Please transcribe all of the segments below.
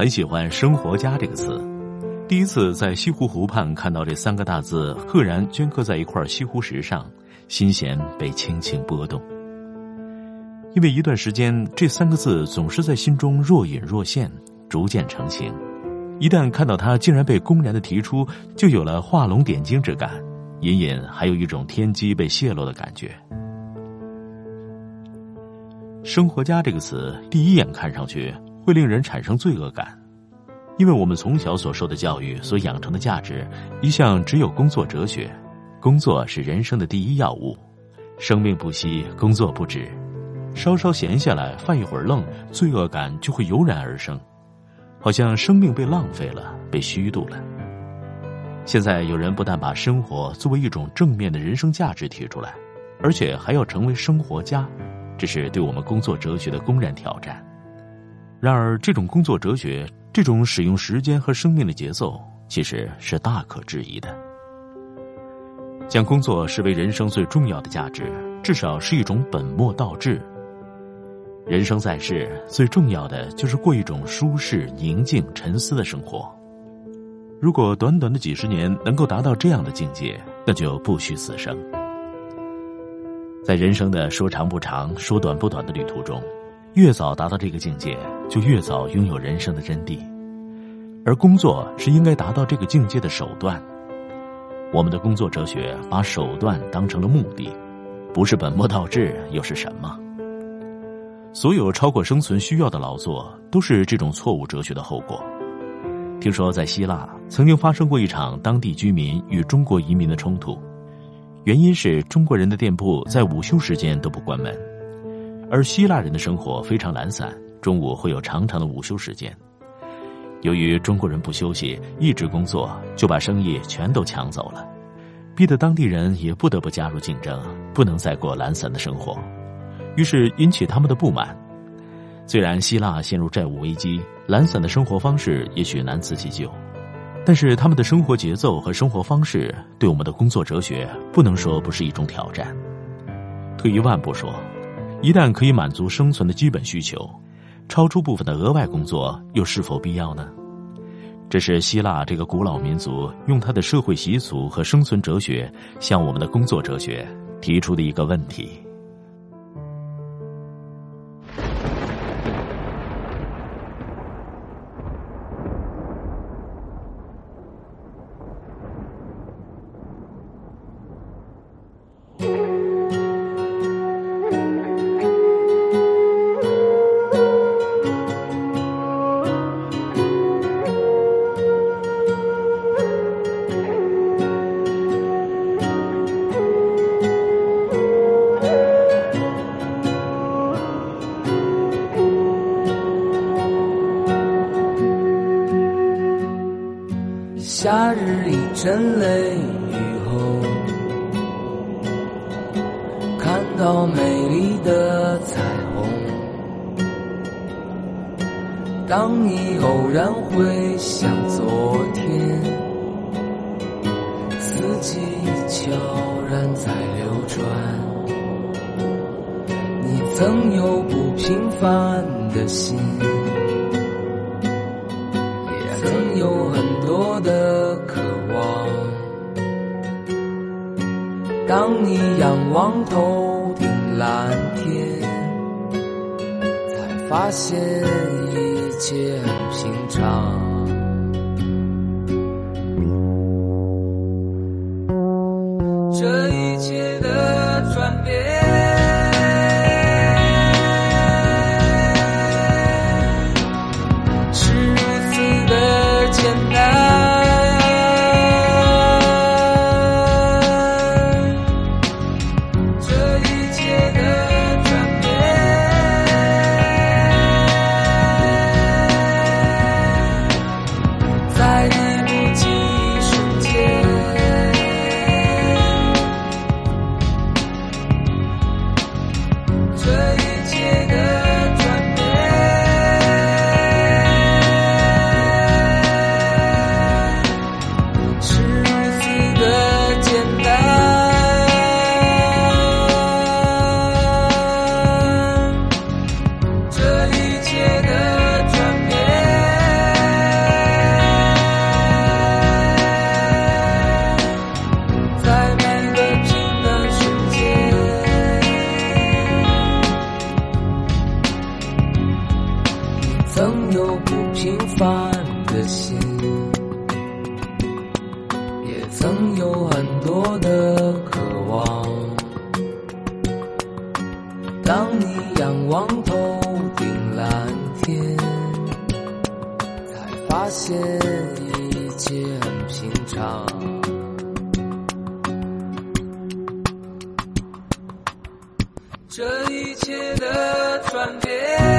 很喜欢“生活家”这个词。第一次在西湖湖畔看到这三个大字赫然镌刻在一块西湖石上，心弦被轻轻拨动。因为一段时间，这三个字总是在心中若隐若现，逐渐成型。一旦看到它竟然被公然的提出，就有了画龙点睛之感，隐隐还有一种天机被泄露的感觉。生活家这个词，第一眼看上去会令人产生罪恶感，因为我们从小所受的教育所养成的价值，一向只有工作哲学，工作是人生的第一要务，生命不息，工作不止，稍稍闲下来犯一会儿愣，罪恶感就会油然而生，好像生命被浪费了，被虚度了。现在有人不但把生活作为一种正面的人生价值提出来，而且还要成为生活家。这是对我们工作哲学的公然挑战。然而，这种工作哲学，这种使用时间和生命的节奏，其实是大可质疑的。将工作视为人生最重要的价值，至少是一种本末倒置。人生在世，最重要的就是过一种舒适、宁静、沉思的生活。如果短短的几十年能够达到这样的境界，那就不虚此生。在人生的说长不长、说短不短的旅途中，越早达到这个境界，就越早拥有人生的真谛。而工作是应该达到这个境界的手段。我们的工作哲学把手段当成了目的，不是本末倒置又是什么？所有超过生存需要的劳作，都是这种错误哲学的后果。听说在希腊曾经发生过一场当地居民与中国移民的冲突。原因是中国人的店铺在午休时间都不关门，而希腊人的生活非常懒散，中午会有长长的午休时间。由于中国人不休息，一直工作，就把生意全都抢走了，逼得当地人也不得不加入竞争，不能再过懒散的生活，于是引起他们的不满。虽然希腊陷入债务危机，懒散的生活方式也许难辞其咎。但是他们的生活节奏和生活方式，对我们的工作哲学不能说不是一种挑战。退一万步说，一旦可以满足生存的基本需求，超出部分的额外工作又是否必要呢？这是希腊这个古老民族用他的社会习俗和生存哲学向我们的工作哲学提出的一个问题。夏日里阵雷雨后，看到美丽的彩虹。当你偶然回想昨天，四季悄然在流转。你曾有不平凡的心。也曾有很多的渴望。当你仰望头顶蓝天，才发现一切很平常。曾有不平凡的心，也曾有很多的渴望。当你仰望头顶蓝天，才发现一切很平常。这一切的转变。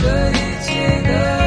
这一切的